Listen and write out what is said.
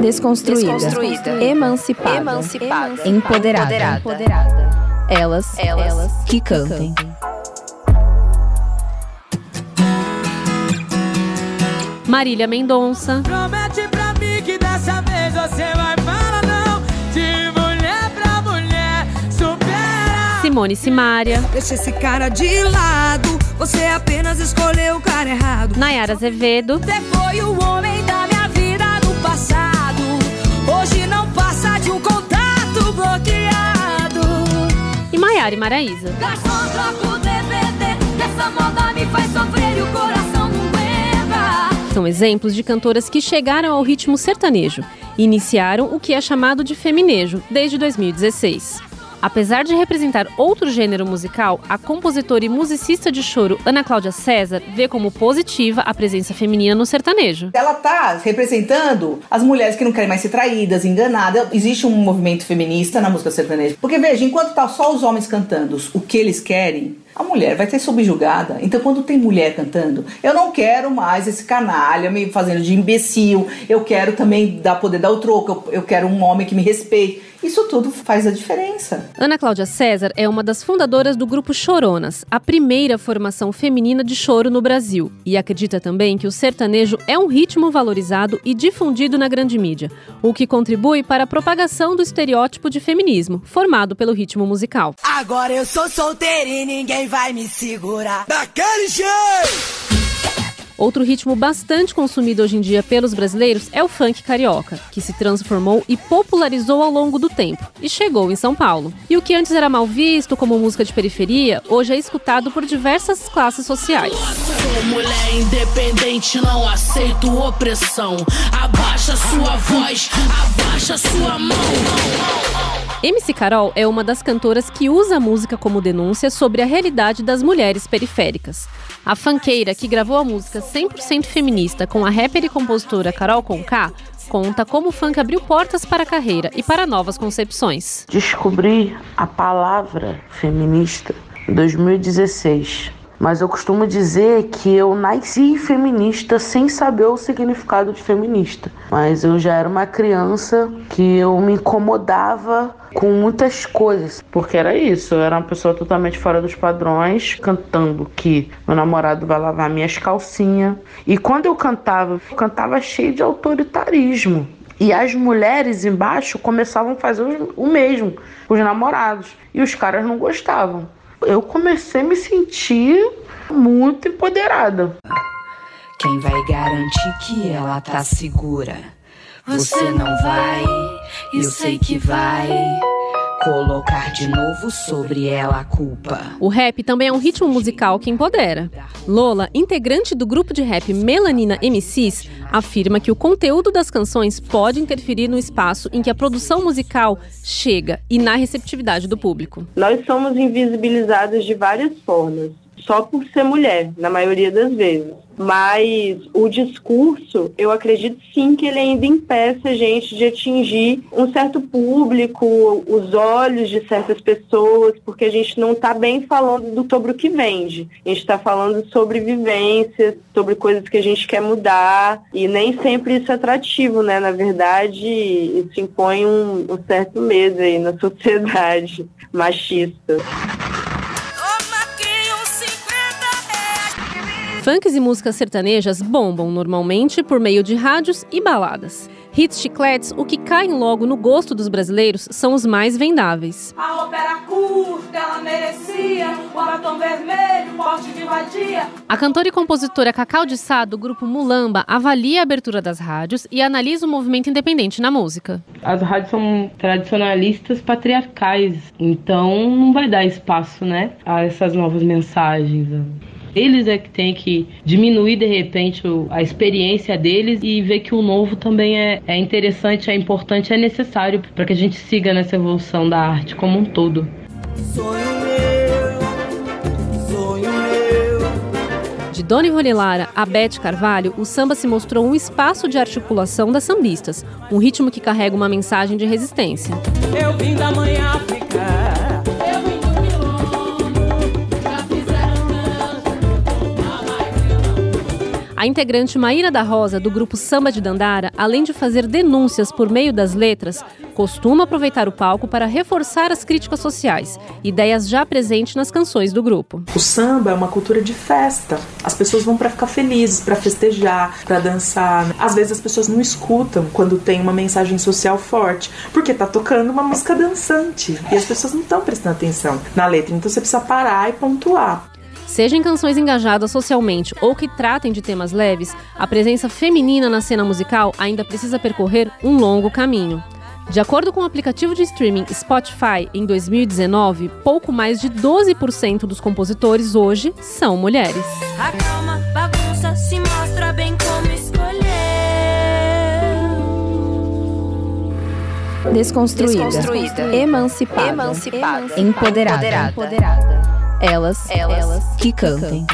Desconstruída. Desconstruída. Emancipada. Emancipada. Empoderada. Empoderada. Elas, Elas que cantem. Marília Mendonça, Promete pra mim que dessa vez você vai falar não. De mulher pra mulher, supera. Simone Simaria, Deixa esse cara de lado. Você apenas escolheu o cara errado. Nayara Azevedo, Você foi o homem e Maiara e Maraísa. Garçom, troca o DVD. Essa moda me faz sofrer e o coração não aguenta. São exemplos de cantoras que chegaram ao ritmo sertanejo e iniciaram o que é chamado de feminejo desde 2016. Apesar de representar outro gênero musical, a compositora e musicista de choro Ana Cláudia César vê como positiva a presença feminina no sertanejo. Ela tá representando as mulheres que não querem mais ser traídas, enganadas. Existe um movimento feminista na música sertaneja. Porque veja, enquanto tá só os homens cantando o que eles querem, a mulher vai ser subjugada. Então, quando tem mulher cantando, eu não quero mais esse canalha me fazendo de imbecil. Eu quero também dar poder dar o troco. Eu, eu quero um homem que me respeite. Isso tudo faz a diferença. Ana Cláudia César é uma das fundadoras do grupo Choronas, a primeira formação feminina de choro no Brasil, e acredita também que o sertanejo é um ritmo valorizado e difundido na grande mídia, o que contribui para a propagação do estereótipo de feminismo, formado pelo ritmo musical. Agora eu sou solteira e ninguém vai me segurar. Daquele jeito! Outro ritmo bastante consumido hoje em dia pelos brasileiros é o funk carioca, que se transformou e popularizou ao longo do tempo e chegou em São Paulo. E o que antes era mal visto como música de periferia, hoje é escutado por diversas classes sociais. Sou mulher independente, não aceito opressão. Abaixa sua voz, abaixa sua mão. MC Carol é uma das cantoras que usa a música como denúncia sobre a realidade das mulheres periféricas. A fanqueira, que gravou a música 100% feminista com a rapper e compositora Carol Conká, conta como o funk abriu portas para a carreira e para novas concepções. Descobri a palavra feminista em 2016. Mas eu costumo dizer que eu nasci feminista sem saber o significado de feminista. Mas eu já era uma criança que eu me incomodava com muitas coisas. Porque era isso, eu era uma pessoa totalmente fora dos padrões, cantando que meu namorado vai lavar minhas calcinhas. E quando eu cantava, eu cantava cheio de autoritarismo. E as mulheres embaixo começavam a fazer o mesmo, os namorados. E os caras não gostavam eu comecei a me sentir muito empoderada. Quem vai garantir que ela tá segura? Você não vai, eu sei que vai. Colocar de novo sobre ela a culpa. O rap também é um ritmo musical que empodera. Lola, integrante do grupo de rap Melanina MCs, afirma que o conteúdo das canções pode interferir no espaço em que a produção musical chega e na receptividade do público. Nós somos invisibilizadas de várias formas, só por ser mulher, na maioria das vezes. Mas o discurso, eu acredito sim que ele ainda impeça a gente de atingir um certo público, os olhos de certas pessoas, porque a gente não está bem falando do, sobre o que vende. A gente está falando sobre vivências, sobre coisas que a gente quer mudar, e nem sempre isso é atrativo, né? Na verdade, isso impõe um, um certo medo aí na sociedade machista. Funks e músicas sertanejas bombam normalmente por meio de rádios e baladas. Hits chicletes, o que caem logo no gosto dos brasileiros, são os mais vendáveis. A roupa era curta, ela merecia o batom vermelho, porte de vadia. A cantora e compositora Cacau de Sá, do grupo Mulamba, avalia a abertura das rádios e analisa o movimento independente na música. As rádios são tradicionalistas patriarcais, então não vai dar espaço, né, a essas novas mensagens. Eles é que tem que diminuir de repente a experiência deles e ver que o novo também é, é interessante, é importante, é necessário para que a gente siga nessa evolução da arte como um todo. Sonho meu, sonho meu. De Dona Ivone Lara a Beth Carvalho, o samba se mostrou um espaço de articulação das sambistas, um ritmo que carrega uma mensagem de resistência. Eu vim da mãe África. A integrante Maíra da Rosa, do grupo Samba de Dandara, além de fazer denúncias por meio das letras, costuma aproveitar o palco para reforçar as críticas sociais, ideias já presentes nas canções do grupo. O samba é uma cultura de festa. As pessoas vão para ficar felizes, para festejar, para dançar. Às vezes as pessoas não escutam quando tem uma mensagem social forte, porque tá tocando uma música dançante e as pessoas não estão prestando atenção na letra. Então você precisa parar e pontuar. Seja em canções engajadas socialmente ou que tratem de temas leves, a presença feminina na cena musical ainda precisa percorrer um longo caminho. De acordo com o aplicativo de streaming Spotify, em 2019, pouco mais de 12% dos compositores hoje são mulheres. A calma bagunça se mostra bem como escolher. Desconstruída. Desconstruída. Emancipada. Emancipada. Empoderada. Empoderada. Elas, Elas que cantem.